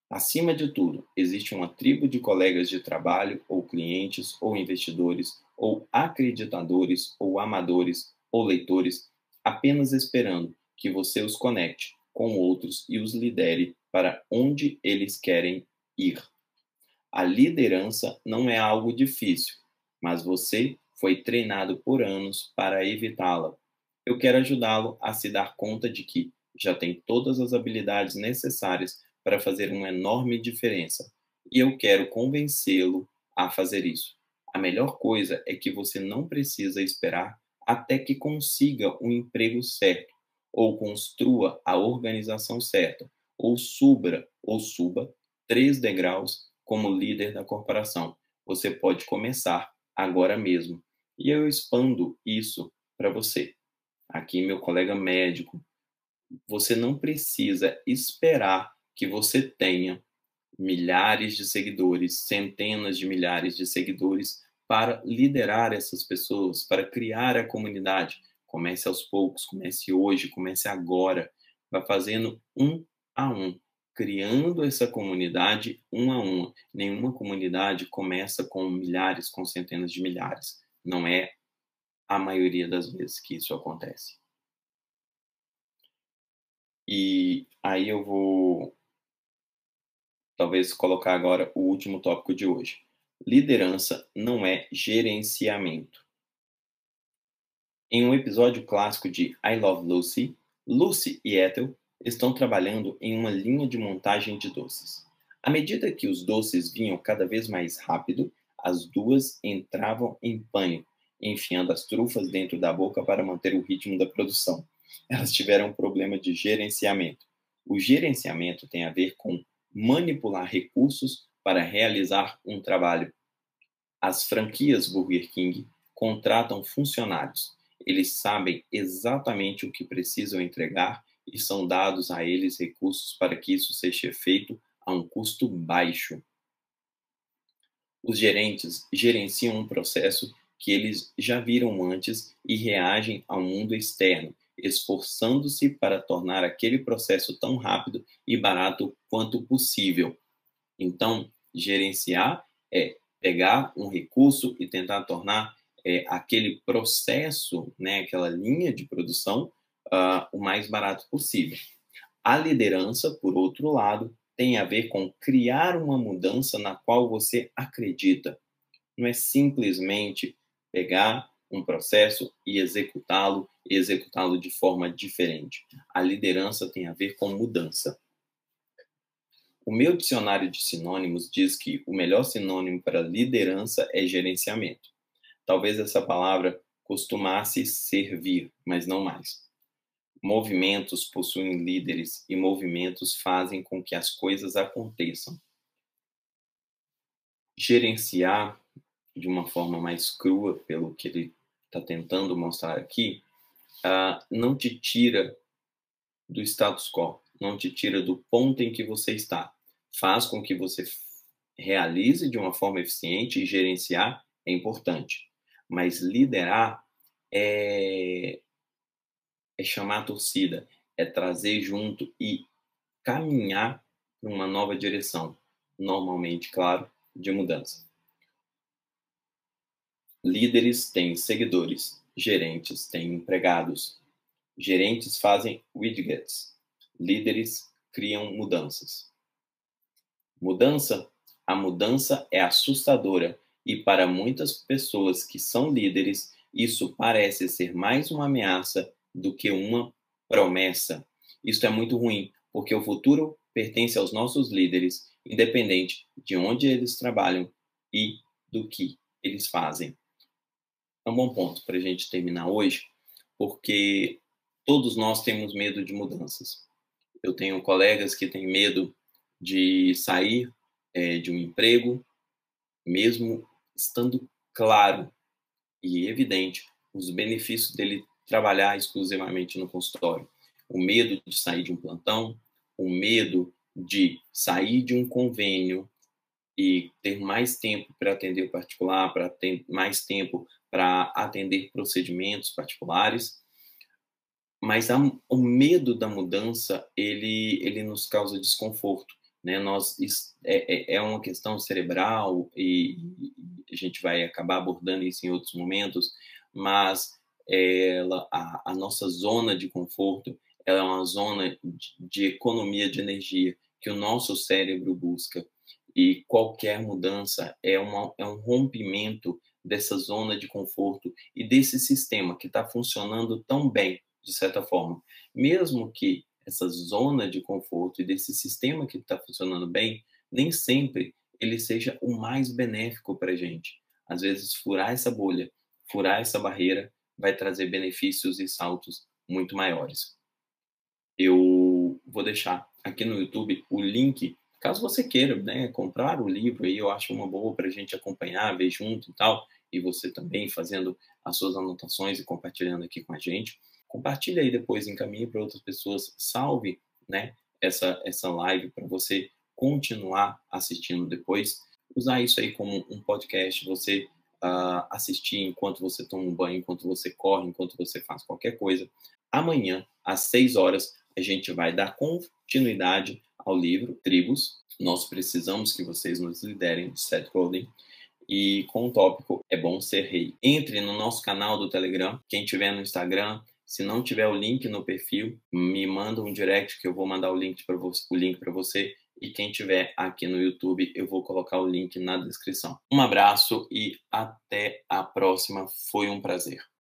Acima de tudo, existe uma tribo de colegas de trabalho, ou clientes, ou investidores, ou acreditadores, ou amadores, ou leitores, apenas esperando que você os conecte com outros e os lidere para onde eles querem ir. A liderança não é algo difícil, mas você foi treinado por anos para evitá-la. Eu quero ajudá-lo a se dar conta de que já tem todas as habilidades necessárias para fazer uma enorme diferença. E eu quero convencê-lo a fazer isso. A melhor coisa é que você não precisa esperar até que consiga o um emprego certo, ou construa a organização certa, ou suba ou suba três degraus como líder da corporação. Você pode começar agora mesmo. E eu expando isso para você. Aqui, meu colega médico, você não precisa esperar que você tenha milhares de seguidores, centenas de milhares de seguidores para liderar essas pessoas, para criar a comunidade. Comece aos poucos, comece hoje, comece agora. Vá fazendo um a um, criando essa comunidade um a um. Nenhuma comunidade começa com milhares, com centenas de milhares. Não é a maioria das vezes que isso acontece. E aí eu vou talvez colocar agora o último tópico de hoje. Liderança não é gerenciamento. Em um episódio clássico de I Love Lucy, Lucy e Ethel estão trabalhando em uma linha de montagem de doces. À medida que os doces vinham cada vez mais rápido, as duas entravam em pânico, enfiando as trufas dentro da boca para manter o ritmo da produção elas tiveram um problema de gerenciamento. O gerenciamento tem a ver com manipular recursos para realizar um trabalho. As franquias Burger King contratam funcionários. Eles sabem exatamente o que precisam entregar e são dados a eles recursos para que isso seja feito a um custo baixo. Os gerentes gerenciam um processo que eles já viram antes e reagem ao mundo externo, esforçando-se para tornar aquele processo tão rápido e barato quanto possível. Então, gerenciar é pegar um recurso e tentar tornar é, aquele processo, né, aquela linha de produção, uh, o mais barato possível. A liderança, por outro lado, tem a ver com criar uma mudança na qual você acredita. Não é simplesmente pegar um processo e executá-lo e executá-lo de forma diferente. A liderança tem a ver com mudança. O meu dicionário de sinônimos diz que o melhor sinônimo para liderança é gerenciamento. Talvez essa palavra costumasse servir, mas não mais. Movimentos possuem líderes e movimentos fazem com que as coisas aconteçam. Gerenciar de uma forma mais crua, pelo que ele está tentando mostrar aqui, uh, não te tira do status quo, não te tira do ponto em que você está. Faz com que você realize de uma forma eficiente e gerenciar é importante. Mas liderar é, é chamar a torcida, é trazer junto e caminhar para uma nova direção. Normalmente, claro, de mudança. Líderes têm seguidores, gerentes têm empregados. Gerentes fazem widgets. Líderes criam mudanças. Mudança? A mudança é assustadora e para muitas pessoas que são líderes, isso parece ser mais uma ameaça do que uma promessa. Isso é muito ruim, porque o futuro pertence aos nossos líderes, independente de onde eles trabalham e do que eles fazem. É um bom ponto para a gente terminar hoje, porque todos nós temos medo de mudanças. Eu tenho colegas que têm medo de sair é, de um emprego, mesmo estando claro e evidente os benefícios dele trabalhar exclusivamente no consultório. O medo de sair de um plantão, o medo de sair de um convênio e ter mais tempo para atender o particular, para ter mais tempo para atender procedimentos particulares. Mas a, o medo da mudança, ele, ele nos causa desconforto. Né? Nós, é, é, é uma questão cerebral e, a gente vai acabar abordando isso em outros momentos, mas ela, a, a nossa zona de conforto ela é uma zona de, de economia de energia que o nosso cérebro busca. E qualquer mudança é, uma, é um rompimento dessa zona de conforto e desse sistema que está funcionando tão bem, de certa forma. Mesmo que essa zona de conforto e desse sistema que está funcionando bem, nem sempre ele seja o mais benéfico para a gente. Às vezes, furar essa bolha, furar essa barreira, vai trazer benefícios e saltos muito maiores. Eu vou deixar aqui no YouTube o link, caso você queira né, comprar o livro, aí eu acho uma boa para a gente acompanhar, ver junto e tal, e você também fazendo as suas anotações e compartilhando aqui com a gente. Compartilhe aí depois, encaminhe para outras pessoas, salve né, essa, essa live para você continuar assistindo depois. Usar isso aí como um podcast, você uh, assistir enquanto você toma um banho, enquanto você corre, enquanto você faz qualquer coisa. Amanhã, às 6 horas, a gente vai dar continuidade ao livro Tribos. Nós precisamos que vocês nos liderem, de Seth Godin. E com o tópico É Bom Ser Rei. Entre no nosso canal do Telegram. Quem tiver no Instagram, se não tiver o link no perfil, me manda um direct que eu vou mandar o link para você, o link para você. E quem tiver aqui no YouTube, eu vou colocar o link na descrição. Um abraço e até a próxima. Foi um prazer.